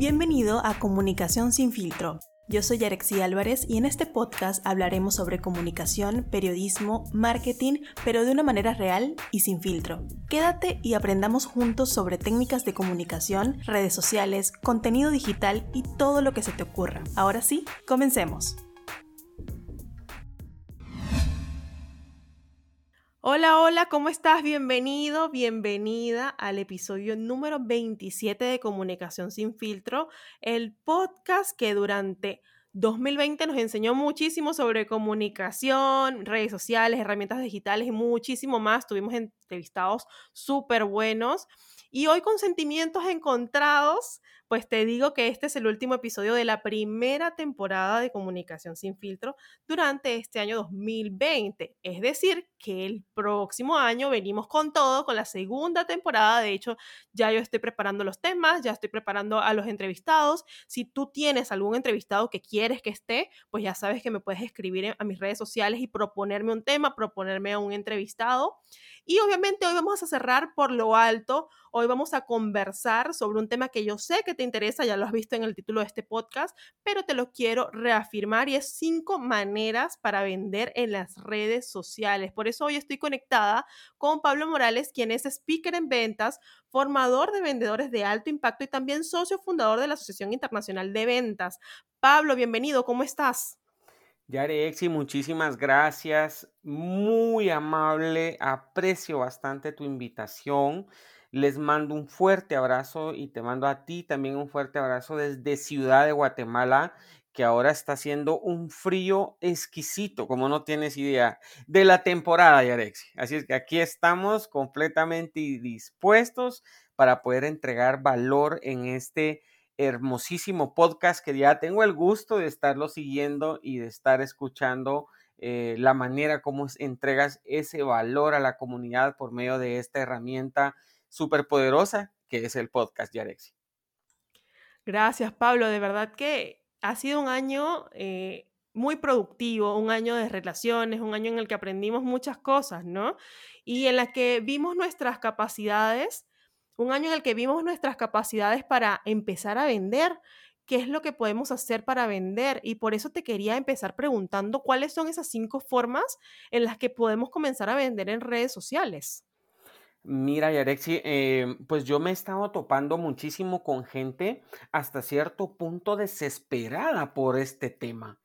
Bienvenido a Comunicación sin filtro. Yo soy Yarexi Álvarez y en este podcast hablaremos sobre comunicación, periodismo, marketing, pero de una manera real y sin filtro. Quédate y aprendamos juntos sobre técnicas de comunicación, redes sociales, contenido digital y todo lo que se te ocurra. Ahora sí, comencemos. Hola, hola, ¿cómo estás? Bienvenido, bienvenida al episodio número 27 de Comunicación sin filtro, el podcast que durante 2020 nos enseñó muchísimo sobre comunicación, redes sociales, herramientas digitales y muchísimo más. Tuvimos entrevistados súper buenos. Y hoy con sentimientos encontrados, pues te digo que este es el último episodio de la primera temporada de Comunicación sin filtro durante este año 2020. Es decir, que el próximo año venimos con todo, con la segunda temporada. De hecho, ya yo estoy preparando los temas, ya estoy preparando a los entrevistados. Si tú tienes algún entrevistado que quieres que esté, pues ya sabes que me puedes escribir a mis redes sociales y proponerme un tema, proponerme a un entrevistado. Y obviamente hoy vamos a cerrar por lo alto. Hoy vamos a conversar sobre un tema que yo sé que interesa, ya lo has visto en el título de este podcast, pero te lo quiero reafirmar y es cinco maneras para vender en las redes sociales. Por eso hoy estoy conectada con Pablo Morales, quien es speaker en ventas, formador de vendedores de alto impacto y también socio fundador de la Asociación Internacional de Ventas. Pablo, bienvenido, ¿cómo estás? Yarexi, muchísimas gracias. Muy amable. Aprecio bastante tu invitación. Les mando un fuerte abrazo y te mando a ti también un fuerte abrazo desde Ciudad de Guatemala, que ahora está haciendo un frío exquisito, como no tienes idea, de la temporada, Yarexi. Así es que aquí estamos completamente dispuestos para poder entregar valor en este hermosísimo podcast que ya tengo el gusto de estarlo siguiendo y de estar escuchando eh, la manera como entregas ese valor a la comunidad por medio de esta herramienta súper poderosa que es el podcast Yarexi. Gracias, Pablo. De verdad que ha sido un año eh, muy productivo, un año de relaciones, un año en el que aprendimos muchas cosas, ¿no? Y en la que vimos nuestras capacidades un año en el que vimos nuestras capacidades para empezar a vender, qué es lo que podemos hacer para vender. Y por eso te quería empezar preguntando cuáles son esas cinco formas en las que podemos comenzar a vender en redes sociales. Mira, Yarexi, eh, pues yo me he estado topando muchísimo con gente hasta cierto punto desesperada por este tema.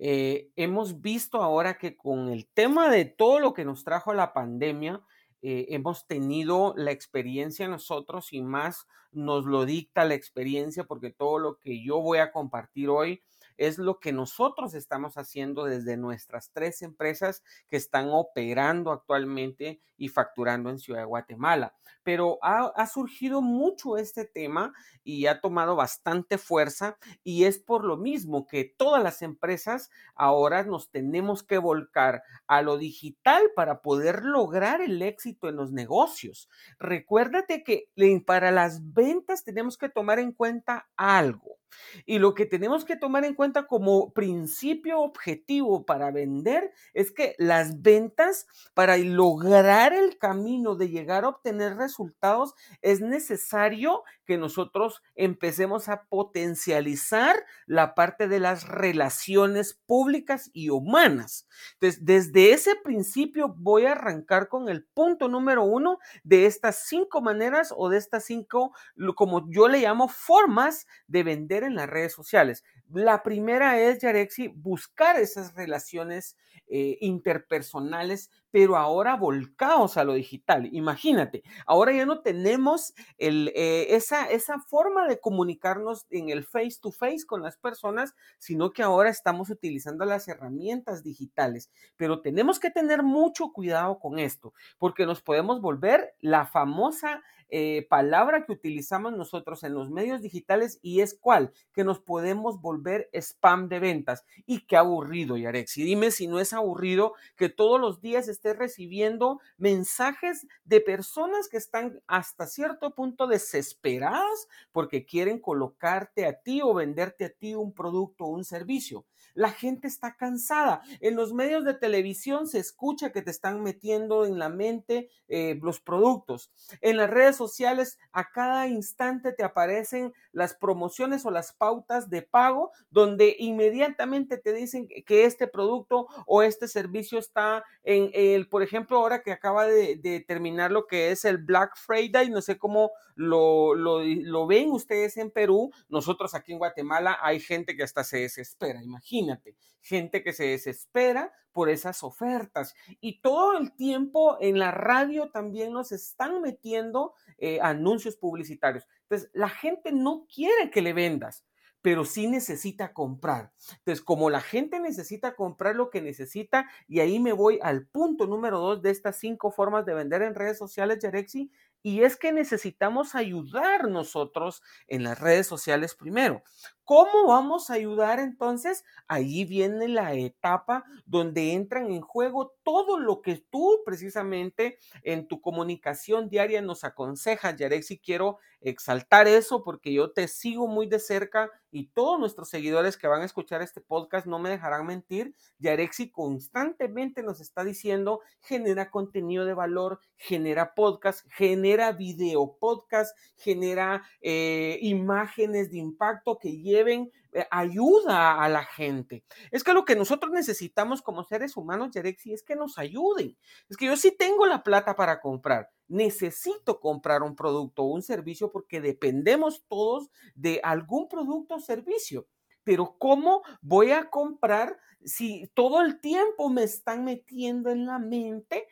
Eh, hemos visto ahora que con el tema de todo lo que nos trajo la pandemia, eh, hemos tenido la experiencia nosotros y más nos lo dicta la experiencia porque todo lo que yo voy a compartir hoy es lo que nosotros estamos haciendo desde nuestras tres empresas que están operando actualmente y facturando en Ciudad de Guatemala. Pero ha, surgido mucho este tema y ha tomado bastante fuerza y es por lo mismo que todas las empresas ahora nos tenemos que volcar a lo digital para poder lograr el éxito en los negocios. Recuérdate que para las ventas tenemos que tomar en cuenta algo. Y lo que tenemos que tomar en cuenta como principio objetivo para vender es que las ventas, para lograr el camino de llegar a obtener resultados, es necesario que nosotros empecemos a potencializar la parte de las relaciones públicas y humanas. Entonces, desde ese principio voy a arrancar con el punto número uno de estas cinco maneras o de estas cinco, como yo le llamo, formas de vender en las redes sociales. La primera es, Yarexi, buscar esas relaciones eh, interpersonales, pero ahora volcados a lo digital. Imagínate, ahora ya no tenemos el, eh, esa, esa forma de comunicarnos en el face to face con las personas, sino que ahora estamos utilizando las herramientas digitales. Pero tenemos que tener mucho cuidado con esto, porque nos podemos volver la famosa eh, palabra que utilizamos nosotros en los medios digitales y es cuál, que nos podemos volver spam de ventas. Y qué aburrido, Yarex. Y dime si no es aburrido que todos los días estés recibiendo mensajes de personas que están hasta cierto punto desesperadas porque quieren colocarte a ti o venderte a ti un producto o un servicio. La gente está cansada. En los medios de televisión se escucha que te están metiendo en la mente eh, los productos. En las redes sociales a cada instante te aparecen las promociones o las pautas de pago donde inmediatamente te dicen que este producto o este servicio está en el, por ejemplo, ahora que acaba de, terminar lo que es el Black Friday, no sé cómo lo, lo, ven ustedes en Perú, nosotros aquí en Guatemala hay gente que hasta se desespera, imagínate, gente que se desespera por esas ofertas. Y todo el tiempo en la radio también nos están metiendo eh, anuncios publicitarios. Entonces, la gente no quiere que le vendas pero sí necesita comprar. Entonces, como la gente necesita comprar lo que necesita, y ahí me voy al punto número dos de estas cinco formas de vender en redes sociales, Yarexi, y es que necesitamos ayudar nosotros en las redes sociales primero. ¿Cómo vamos a ayudar entonces? Ahí viene la etapa donde entran en juego todo lo que tú precisamente en tu comunicación diaria nos aconsejas, Yarexi. Quiero exaltar eso porque yo te sigo muy de cerca y todos nuestros seguidores que van a escuchar este podcast no me dejarán mentir. Yarexi constantemente nos está diciendo, genera contenido de valor, genera podcast, genera video podcast, genera eh, imágenes de impacto que lleven eh, ayuda a la gente. Es que lo que nosotros necesitamos como seres humanos, Yarexi, es que nos ayuden. Es que yo sí tengo la plata para comprar. Necesito comprar un producto o un servicio porque dependemos todos de algún producto o servicio. Pero ¿cómo voy a comprar si todo el tiempo me están metiendo en la mente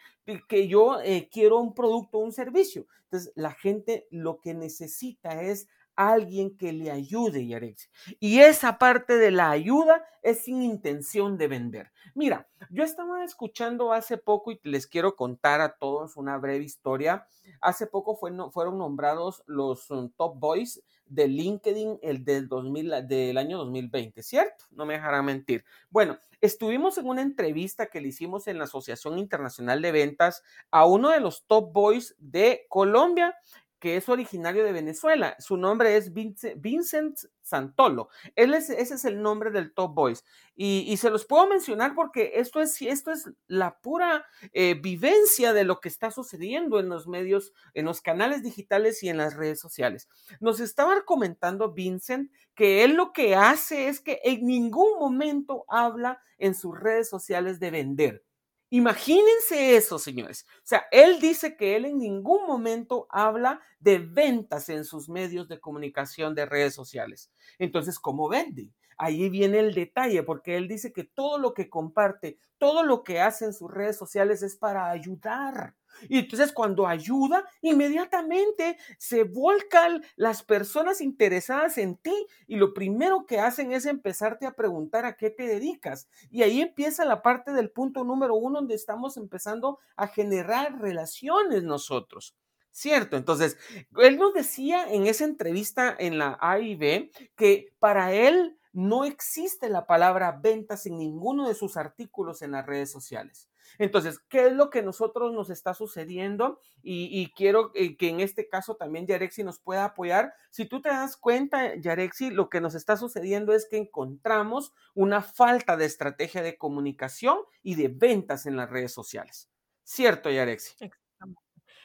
que yo eh, quiero un producto o un servicio? Entonces, la gente lo que necesita es alguien que le ayude, Yarex. Y esa parte de la ayuda es sin intención de vender. Mira, yo estaba escuchando hace poco y les quiero contar a todos una breve historia. Hace poco fueron nombrados los um, top boys de LinkedIn el del, 2000, del año 2020, ¿cierto? No me dejarán mentir. Bueno, estuvimos en una entrevista que le hicimos en la Asociación Internacional de Ventas a uno de los top boys de Colombia que es originario de Venezuela. Su nombre es Vincent Santolo. Ese es el nombre del Top Boys. Y, se los puedo mencionar porque esto es, esto es la pura eh, vivencia de lo que está sucediendo en los medios, en los canales digitales y en las redes sociales. Nos estaba comentando Vincent que él lo que hace es que en ningún momento habla en sus redes sociales de vender Imagínense eso, señores. O sea, él dice que él en ningún momento habla de ventas en sus medios de comunicación de redes sociales. Entonces, ¿cómo vende? Ahí viene el detalle, porque él dice que todo lo que comparte, todo lo que hace en sus redes sociales es para ayudar. Y entonces cuando ayuda, inmediatamente se volcan las personas interesadas en ti y lo primero que hacen es empezarte a preguntar a qué te dedicas. Y ahí empieza la parte del punto número uno donde estamos empezando a generar relaciones nosotros. ¿Cierto? Entonces, él nos decía en esa entrevista en la AIB que para él no existe la palabra ventas en ninguno de sus artículos en las redes sociales. Entonces, ¿qué es lo que nosotros nos está sucediendo? Y, quiero eh, que en este caso también Yarexi nos pueda apoyar. Si tú te das cuenta, Yarexi, lo que nos está sucediendo es que encontramos una falta de estrategia de comunicación y de ventas en las redes sociales. ¿Cierto, Yarexi?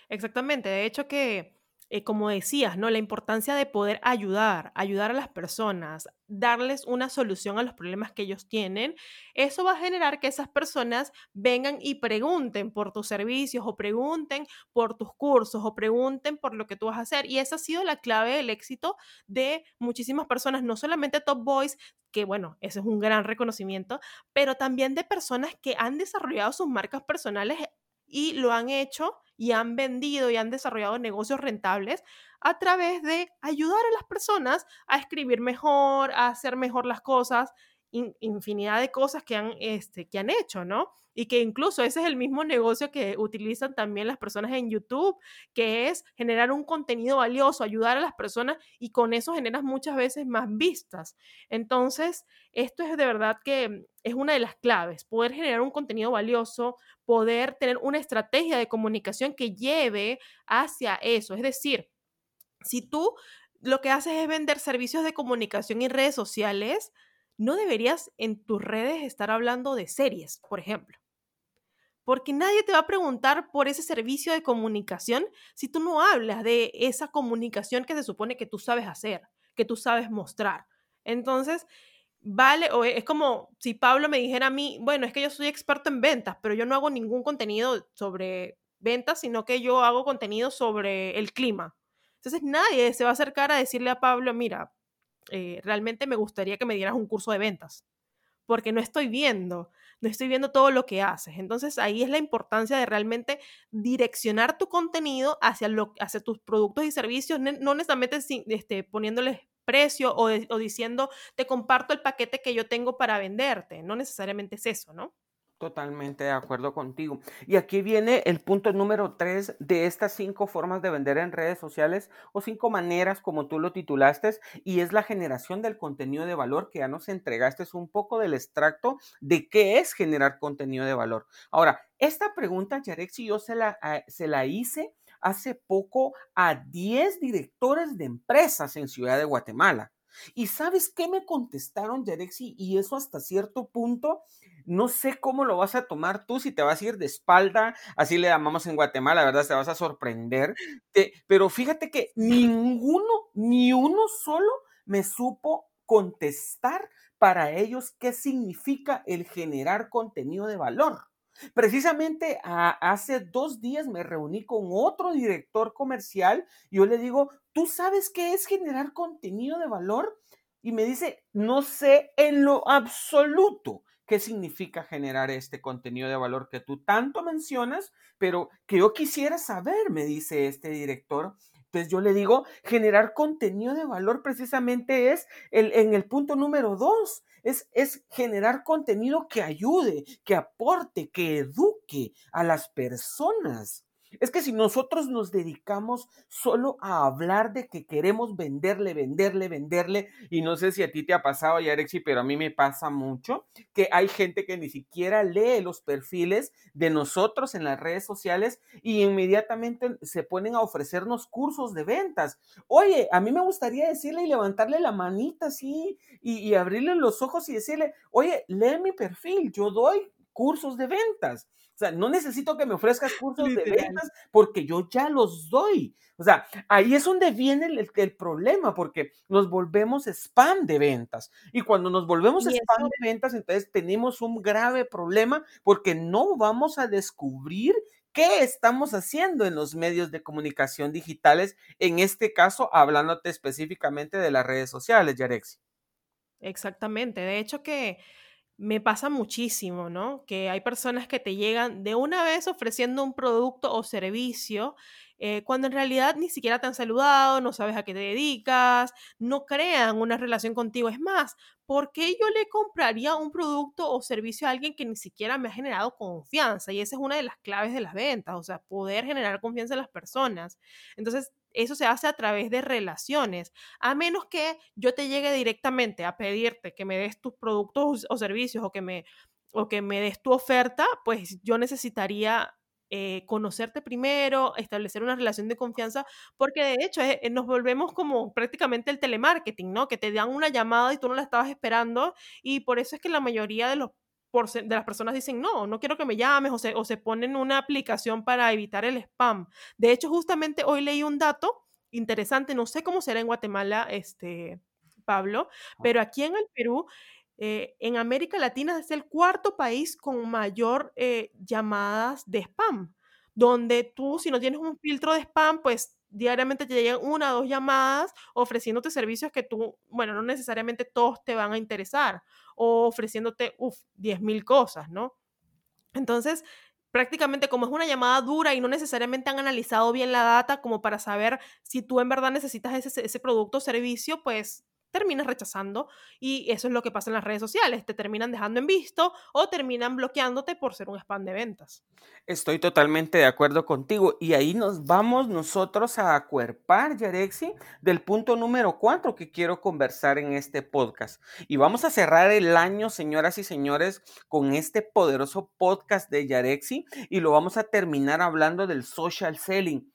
Exactamente. De hecho que eh, como decías, ¿no? La importancia de poder ayudar, ayudar a las personas, darles una solución a los problemas que ellos tienen, eso va a generar que esas personas vengan y pregunten por tus servicios o pregunten por tus cursos o pregunten por lo que tú vas a hacer. Y esa ha sido la clave del éxito de muchísimas personas, no solamente Top Boys, que bueno, ese es un gran reconocimiento, pero también de personas que han desarrollado sus marcas personales y lo han hecho y han vendido y han desarrollado negocios rentables a través de ayudar a las personas a escribir mejor, a hacer mejor las cosas, infinidad de cosas que han, este, que han hecho, ¿no? Y que incluso ese es el mismo negocio que utilizan también las personas en YouTube, que es generar un contenido valioso, ayudar a las personas y con eso generas muchas veces más vistas. Entonces, esto es de verdad que es una de las claves, poder generar un contenido valioso, poder tener una estrategia de comunicación que lleve hacia eso. Es decir, si tú lo que haces es vender servicios de comunicación y redes sociales, no deberías en tus redes estar hablando de series, por ejemplo. Porque nadie te va a preguntar por ese servicio de comunicación si tú no hablas de esa comunicación que se supone que tú sabes hacer, que tú sabes mostrar. Entonces, vale, o es como si Pablo me dijera a mí, bueno, es que yo soy experto en ventas, pero yo no hago ningún contenido sobre ventas, sino que yo hago contenido sobre el clima. Entonces nadie se va a acercar a decirle a Pablo, mira, eh, realmente me gustaría que me dieras un curso de ventas, porque no estoy viendo, no estoy viendo todo lo que haces. Entonces ahí es la importancia de realmente direccionar tu contenido hacia, lo, hacia tus productos y servicios, no necesariamente este, poniéndoles precio o diciendo, te comparto el paquete que yo tengo para venderte. No necesariamente es eso, ¿no? Totalmente de acuerdo contigo. Y aquí viene el punto número tres de estas cinco formas de vender en redes sociales o cinco maneras como tú lo titulaste y es la generación del contenido de valor que ya nos entregaste un poco del extracto de qué es generar contenido de valor. Ahora, esta pregunta, Yarexi, yo se la, ah, se la hice hace poco a 10 directores de empresas en Ciudad de Guatemala. ¿Y sabes qué me contestaron, Yarexi? Y eso hasta cierto punto no sé cómo lo vas a tomar tú, si te vas a ir de espalda, así le llamamos en Guatemala, la verdad, te vas a sorprender. pero fíjate que ninguno, ni uno solo me supo contestar para ellos qué significa el generar contenido de valor. Precisamente hace dos días me reuní con otro director comercial y yo le digo, ¿tú sabes qué es generar contenido de valor? Y me dice, no sé en lo absoluto qué significa generar este contenido de valor que tú tanto mencionas, pero que yo quisiera saber, me dice este director. Entonces yo le digo, generar contenido de valor precisamente es el, en el punto número dos, es, es generar contenido que ayude, que aporte, que eduque a las personas. Es que si nosotros nos dedicamos solo a hablar de que queremos venderle, venderle, venderle, y no sé si a ti te ha pasado, Yarexi, pero a mí me pasa mucho, que hay gente que ni siquiera lee los perfiles de nosotros en las redes sociales y inmediatamente se ponen a ofrecernos cursos de ventas. Oye, a mí me gustaría decirle y levantarle la manita así y, y abrirle los ojos y decirle, oye, lee mi perfil, yo doy cursos de ventas. O sea, no necesito que me ofrezcas cursos de ventas porque yo ya los doy. O sea, ahí es donde viene el, problema porque nos volvemos spam de ventas. Y cuando nos volvemos spam de ventas, entonces tenemos un grave problema porque no vamos a descubrir qué estamos haciendo en los medios de comunicación digitales, en este caso hablándote específicamente de las redes sociales, Yarexi. Exactamente. De hecho que me pasa muchísimo, ¿no? Que hay personas que te llegan de una vez ofreciendo un producto o servicio eh, cuando en realidad ni siquiera te han saludado, no sabes a qué te dedicas, no crean una relación contigo. Es más, ¿por qué yo le compraría un producto o servicio a alguien que ni siquiera me ha generado confianza? Y esa es una de las claves de las ventas, o sea, poder generar confianza en las personas. Entonces, eso se hace a través de relaciones, a menos que yo te llegue directamente a pedirte que me des tus productos o servicios o que me, o que me des tu oferta, pues yo necesitaría eh, conocerte primero, establecer una relación de confianza, porque de hecho eh, nos volvemos como prácticamente el telemarketing, ¿no? Que te dan una llamada y tú no la estabas esperando y por eso es que la mayoría de los de las personas dicen, no, no quiero que me llames o se, o se ponen una aplicación para evitar el spam. De hecho, justamente hoy leí un dato interesante, no sé cómo será en Guatemala, este, Pablo, pero aquí en el Perú, eh, en América Latina es el cuarto país con mayor eh, llamadas de spam, donde tú, si no tienes un filtro de spam, pues diariamente te llegan una o dos llamadas ofreciéndote servicios que tú, bueno, no necesariamente todos te van a interesar o ofreciéndote, uff, 10 mil cosas, ¿no? Entonces, prácticamente como es una llamada dura y no necesariamente han analizado bien la data como para saber si tú en verdad necesitas ese, ese producto o servicio, pues terminas rechazando y eso es lo que pasa en las redes sociales, te terminan dejando en visto o terminan bloqueándote por ser un spam de ventas. Estoy totalmente de acuerdo contigo y ahí nos vamos nosotros a acuerpar, Yarexi, del punto número cuatro que quiero conversar en este podcast. Y vamos a cerrar el año, señoras y señores, con este poderoso podcast de Yarexi y lo vamos a terminar hablando del social selling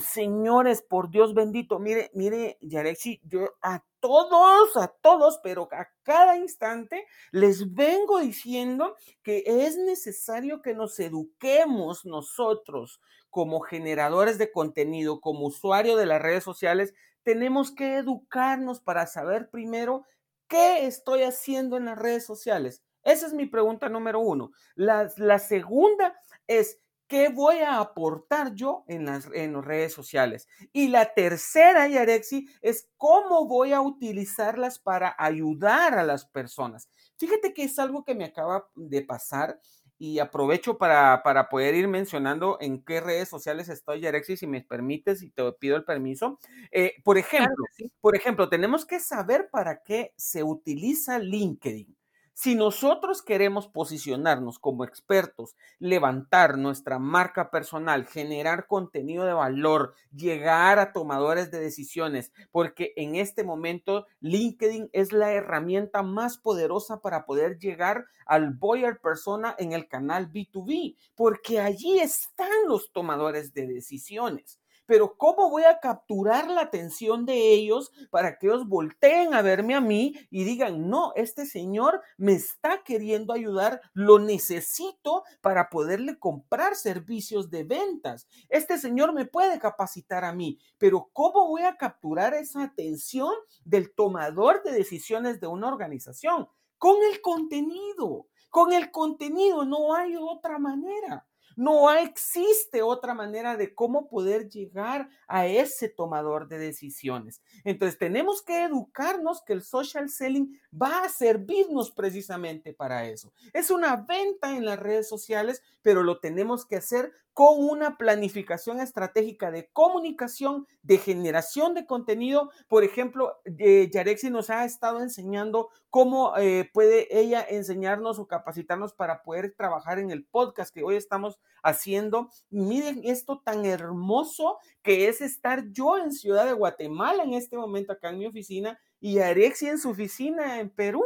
Señores, por Dios bendito, mire, mire, Yarexi, yo a todos, a todos, pero a cada instante les vengo diciendo que es necesario que nos eduquemos nosotros como generadores de contenido, como usuario de las redes sociales, tenemos que educarnos para saber primero qué estoy haciendo en las redes sociales. Esa es mi pregunta número uno. La, la segunda es, ¿Qué voy a aportar yo en las, en redes sociales? Y la tercera, Yarexi, es cómo voy a utilizarlas para ayudar a las personas. Fíjate que es algo que me acaba de pasar y aprovecho para, para poder ir mencionando en qué redes sociales estoy, Yarexi, si me permites y te pido el permiso. Eh, por ejemplo, por ejemplo, tenemos que saber para qué se utiliza LinkedIn. Si nosotros queremos posicionarnos como expertos, levantar nuestra marca personal, generar contenido de valor, llegar a tomadores de decisiones, porque en este momento LinkedIn es la herramienta más poderosa para poder llegar al buyer persona en el canal B2B, porque allí están los tomadores de decisiones pero ¿cómo voy a capturar la atención de ellos para que ellos volteen a verme a mí y digan, no, este señor me está queriendo ayudar, lo necesito para poderle comprar servicios de ventas. Este señor me puede capacitar a mí, pero ¿cómo voy a capturar esa atención del tomador de decisiones de una organización? Con el contenido. Con el contenido no hay otra manera. No existe otra manera de cómo poder llegar a ese tomador de decisiones. Entonces tenemos que educarnos que el social selling va a servirnos precisamente para eso. Es una venta en las redes sociales, pero lo tenemos que hacer con una planificación estratégica de comunicación, de generación de contenido. Por ejemplo, Yarexi nos ha estado enseñando cómo eh, puede ella enseñarnos o capacitarnos para poder trabajar en el podcast que hoy estamos haciendo. Miren esto tan hermoso que es estar yo en Ciudad de Guatemala en este momento acá en mi oficina y Yarexi en su oficina en Perú.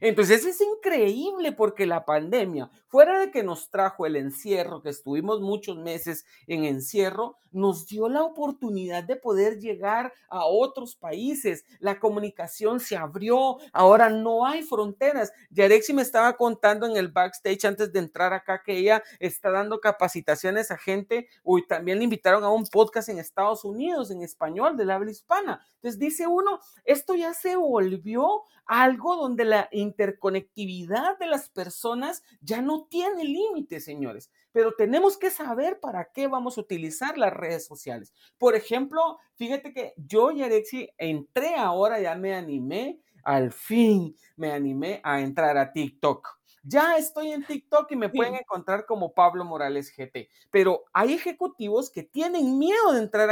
Entonces es increíble porque la pandemia, fuera de que nos trajo el encierro, que estuvimos muchos meses en encierro, nos dio la oportunidad de poder llegar a otros países. La comunicación se abrió, ahora no hay fronteras. Yarexi me estaba contando en el backstage antes de entrar acá que ella está dando capacitaciones a gente, y también le invitaron a un podcast en Estados Unidos en español del habla hispana. Entonces dice uno, esto ya se volvió algo donde la interconectividad de las personas ya no tiene límites, señores. Pero tenemos que saber para qué vamos a utilizar las redes sociales. Por ejemplo, fíjate que yo y Alexi entré ahora, ya me animé, al fin me animé a entrar a TikTok. Ya estoy en TikTok y me pueden encontrar como Pablo Morales GT, pero hay ejecutivos que tienen miedo de entrar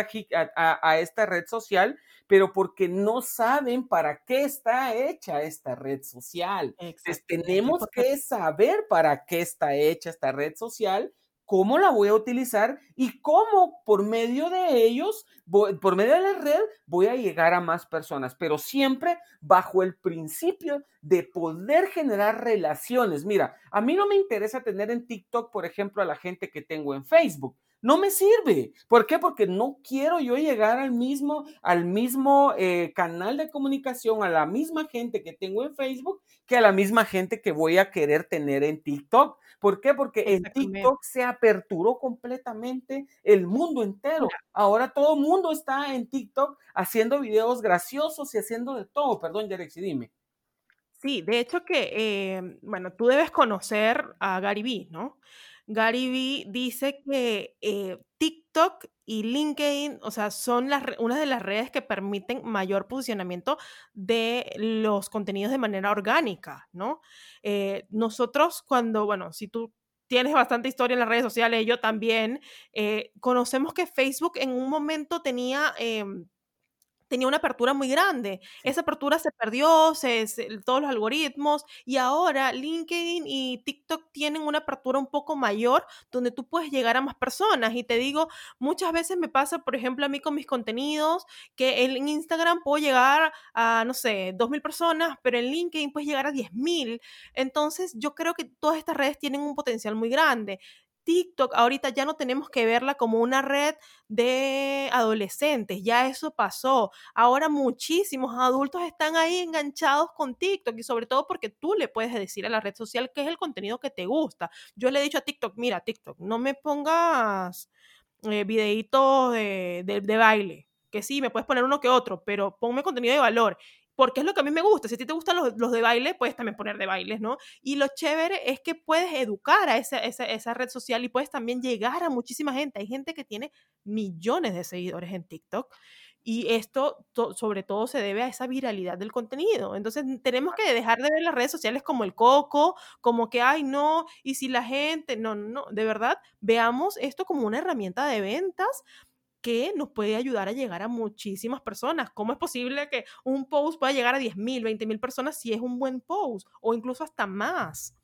a, esta red social, pero porque no saben para qué está hecha esta red social. Entonces, tenemos que saber para qué está hecha esta red social cómo la voy a utilizar y cómo por medio de ellos, por medio de la red, voy a llegar a más personas, pero siempre bajo el principio de poder generar relaciones. Mira, a mí no me interesa tener en TikTok, por ejemplo, a la gente que tengo en Facebook no me sirve. ¿Por qué? Porque no quiero yo llegar al mismo, al mismo eh, canal de comunicación, a la misma gente que tengo en Facebook, que a la misma gente que voy a querer tener en TikTok. ¿Por qué? Porque en TikTok se aperturó completamente el mundo entero. Ahora todo el mundo está en TikTok haciendo videos graciosos y haciendo de todo. Perdón, Yarexi, dime. Sí, de hecho que, eh, bueno, tú debes conocer a Gary Vee, ¿no? Gary Vee dice que eh, TikTok y LinkedIn, o sea, son las, una de las redes que permiten mayor posicionamiento de los contenidos de manera orgánica, ¿no? Eh, nosotros cuando, bueno, si tú tienes bastante historia en las redes sociales, yo también, eh, conocemos que Facebook en un momento tenía em, tenía una apertura muy grande. Esa apertura se perdió, se, todos los algoritmos y ahora LinkedIn y TikTok tienen una apertura un poco mayor donde tú puedes llegar a más personas. Y te digo, muchas veces me pasa, por ejemplo, a mí con mis contenidos, que en Instagram puedo llegar a, no sé, 2.000 personas, pero en LinkedIn puedes llegar a 10.000. Entonces, yo creo que todas estas redes tienen un potencial muy grande TikTok ahorita ya no tenemos que verla como una red de adolescentes, ya eso pasó. Ahora muchísimos adultos están ahí enganchados con TikTok y sobre todo porque tú le puedes decir a la red social qué es el contenido que te gusta. Yo le he dicho a TikTok, mira, TikTok, no me pongas eh, videitos de, de baile, que sí, me puedes poner uno que otro, pero ponme contenido de valor porque es lo que a mí me gusta. Si a ti te gustan los, de baile, puedes también poner de bailes, ¿no? Y lo chévere es que puedes educar a esa, esa, red social y puedes también llegar a muchísima gente. Hay gente que tiene millones de seguidores en TikTok. Y esto sobre todo se debe a esa viralidad del contenido. Entonces tenemos que dejar de ver las redes sociales como el coco, como que, ay, no, y si la gente, no, no, de verdad, veamos esto como una herramienta de ventas que nos puede ayudar a llegar a muchísimas personas. ¿Cómo es posible que un post pueda llegar a 10 mil, 20 mil personas si es un buen post o incluso hasta más?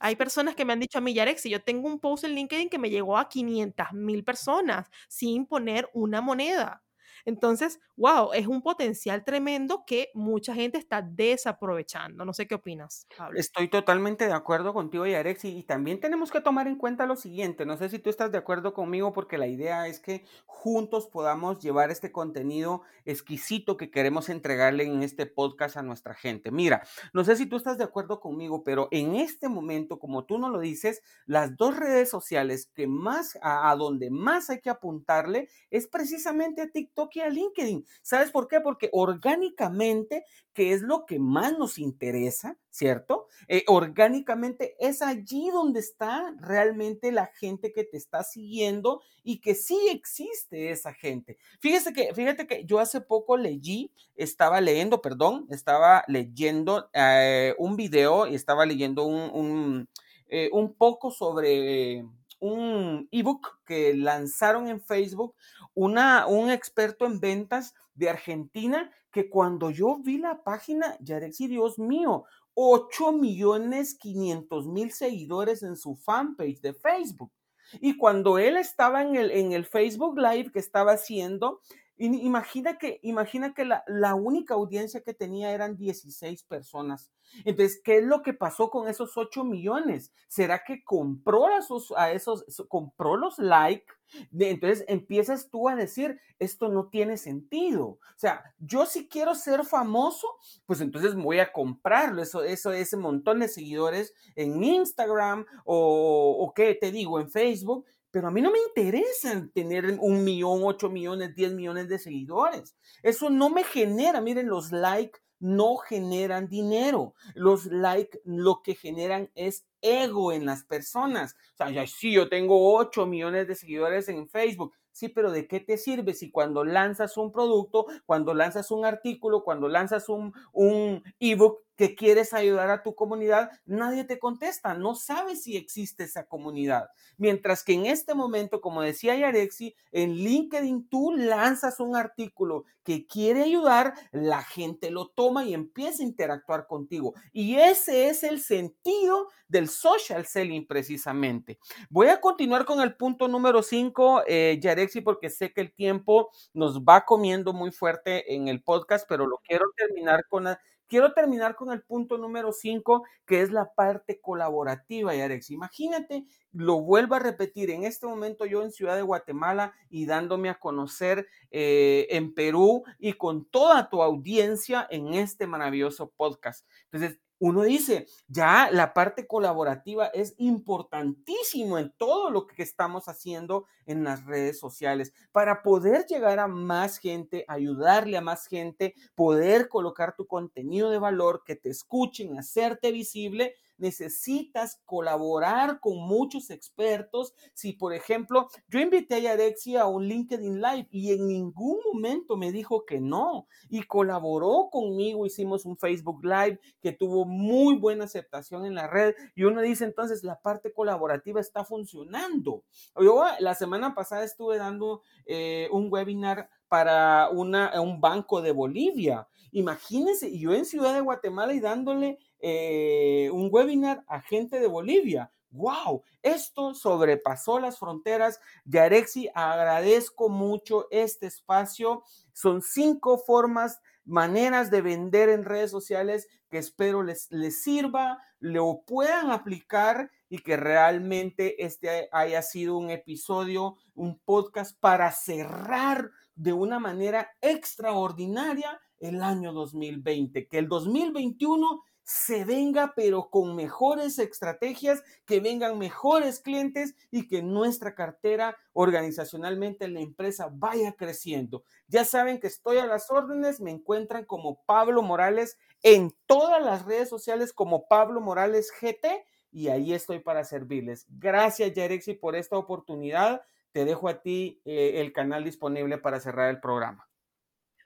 Hay personas que me han dicho a mí, Yarek, si yo tengo un post en LinkedIn que me llegó a 500 mil personas sin poner una moneda. Entonces, wow, es un potencial tremendo que mucha gente está desaprovechando. No sé qué opinas. Estoy totalmente de acuerdo contigo, Yarex, y, también tenemos que tomar en cuenta lo siguiente. No sé si tú estás de acuerdo conmigo, porque la idea es que juntos podamos llevar este contenido exquisito que queremos entregarle en este podcast a nuestra gente. Mira, no sé si tú estás de acuerdo conmigo, pero en este momento, como tú no lo dices, las dos redes sociales que más, a, a donde más hay que apuntarle es precisamente a TikTok a LinkedIn. ¿Sabes por qué? Porque orgánicamente, que es lo que más nos interesa, ¿cierto? Eh, orgánicamente es allí donde está realmente la gente que te está siguiendo y que sí existe esa gente. Fíjese que, fíjate que yo hace poco leí, estaba leyendo, perdón, estaba leyendo eh, un video y estaba leyendo un, un, eh, un poco sobre un ebook que lanzaron en Facebook una, un experto en ventas de Argentina que cuando yo vi la página, ya decía, Dios mío, 8 millones 500 mil seguidores en su fanpage de Facebook. Y cuando él estaba en el, en el Facebook Live que estaba haciendo, Imagina que, imagina que la, la, única audiencia que tenía eran 16 personas. Entonces, ¿qué es lo que pasó con esos 8 millones? ¿Será que compró a esos, a esos compró los likes? Entonces empiezas tú a decir, esto no tiene sentido. O sea, yo si quiero ser famoso, pues entonces voy a comprarlo, eso, eso, ese montón de seguidores en Instagram o, o qué te digo, en Facebook pero a mí no me interesa tener un millón, ocho millones, diez millones de seguidores. Eso no me genera, miren, los likes no generan dinero. Los likes lo que generan es ego en las personas. O sea, ya sí, yo tengo 8 millones de seguidores en Facebook. Sí, pero ¿de qué te sirve si cuando lanzas un producto, cuando lanzas un artículo, cuando lanzas un, un ebook que quieres ayudar a tu comunidad, nadie te contesta, no sabes si existe esa comunidad. Mientras que en este momento, como decía Yarexi, en LinkedIn tú lanzas un artículo que quiere ayudar, la gente lo toma y empieza a interactuar contigo. Y ese es el sentido del social selling precisamente. Voy a continuar con el punto número 5, eh, Yarexi, porque sé que el tiempo nos va comiendo muy fuerte en el podcast, pero lo quiero terminar con... Quiero terminar con el punto número 5, que es la parte colaborativa, Yarex. Imagínate, lo vuelvo a repetir, en este momento yo en Ciudad de Guatemala y dándome a conocer eh, en Perú y con toda tu audiencia en este maravilloso podcast. Entonces, uno dice, ya la parte colaborativa es importantísimo en todo lo que estamos haciendo en las redes sociales para poder llegar a más gente, ayudarle a más gente, poder colocar tu contenido de valor, que te escuchen, hacerte visible necesitas colaborar con muchos expertos. Si, por ejemplo, yo invité a Yarexi a un LinkedIn Live y en ningún momento me dijo que no y colaboró conmigo, hicimos un Facebook Live que tuvo muy buena aceptación en la red y uno dice entonces la parte colaborativa está funcionando. Yo la semana pasada estuve dando eh, un webinar para una, un banco de Bolivia. Imagínense, yo en Ciudad de Guatemala y dándole eh, un webinar a gente de Bolivia. ¡Wow! Esto sobrepasó las fronteras. Yarexi, agradezco mucho este espacio. Son cinco formas, maneras de vender en redes sociales que espero les, les sirva, lo puedan aplicar y que realmente este haya sido un episodio, un podcast para cerrar de una manera extraordinaria el año 2020, que el 2021 se venga pero con mejores estrategias, que vengan mejores clientes y que nuestra cartera organizacionalmente en la empresa vaya creciendo. Ya saben que estoy a las órdenes, me encuentran como Pablo Morales en todas las redes sociales como Pablo Morales GT y ahí estoy para servirles. Gracias Yarexi por esta oportunidad. Te dejo a ti eh, el canal disponible para cerrar el programa.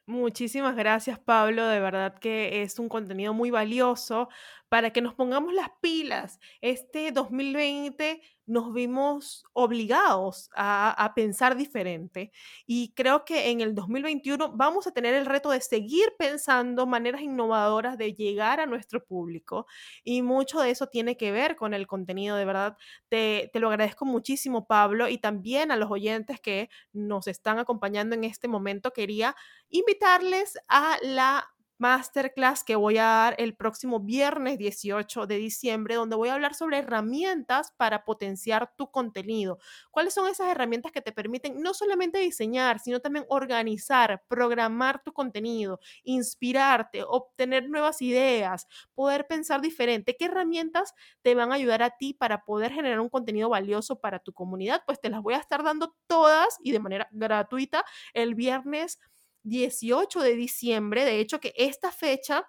Muchísimas gracias, Pablo. De verdad que es un contenido muy valioso para que nos pongamos las pilas. Este 2020 nos vimos obligados a, pensar diferente y creo que en el 2021 vamos a tener el reto de seguir pensando maneras innovadoras de llegar a nuestro público y mucho de eso tiene que ver con el contenido. De verdad, te, lo agradezco muchísimo, Pablo, y también a los oyentes que nos están acompañando en este momento. Quería invitarles a la masterclass que voy a dar el próximo viernes 18 de diciembre, donde voy a hablar sobre herramientas para potenciar tu contenido. ¿Cuáles son esas herramientas que te permiten no solamente diseñar, sino también organizar, programar tu contenido, inspirarte, obtener nuevas ideas, poder pensar diferente? ¿Qué herramientas te van a ayudar a ti para poder generar un contenido valioso para tu comunidad? Pues te las voy a estar dando todas y de manera gratuita el viernes 18 de diciembre. De hecho, que esta fecha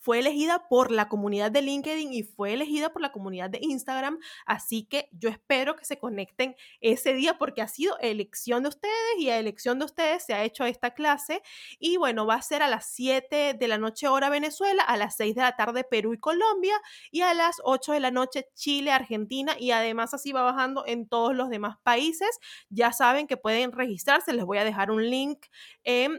fue elegida por la comunidad de LinkedIn y fue elegida por la comunidad de Instagram. Así que yo espero que se conecten ese día porque ha sido elección de ustedes y a elección de ustedes se ha hecho esta clase. Y bueno, va a ser a las 7 de la noche hora Venezuela, a las 6 de la tarde Perú y Colombia y a las 8 de la noche Chile, Argentina y además así va bajando en todos los demás países. Ya saben que pueden registrarse, les voy a dejar un link,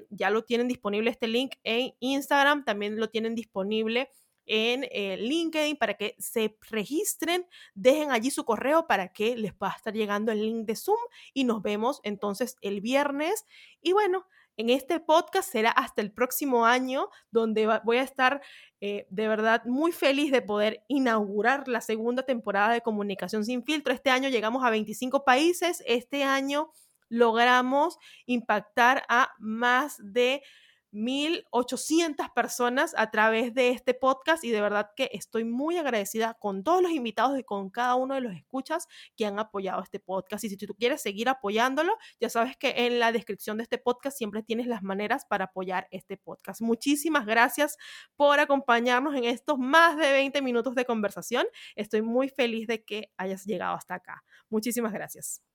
ya lo tienen disponible este link en Instagram, también lo tienen disponible disponible en eh, LinkedIn para que se registren, dejen allí su correo para que les pueda estar llegando el link de Zoom y nos vemos entonces el viernes. Y bueno, en este podcast será hasta el próximo año, donde voy a estar eh, de verdad muy feliz de poder inaugurar la segunda temporada de Comunicación sin filtro. Este año llegamos a 25 países, este año logramos impactar a más de 1.800 personas a través de este podcast y de verdad que estoy muy agradecida con todos los invitados y con cada uno de los escuchas que han apoyado este podcast. Y si tú quieres seguir apoyándolo, ya sabes que en la descripción de este podcast siempre tienes las maneras para apoyar este podcast. Muchísimas gracias por acompañarnos en estos más de 20 minutos de conversación. Estoy muy feliz de que hayas llegado hasta acá. Muchísimas gracias.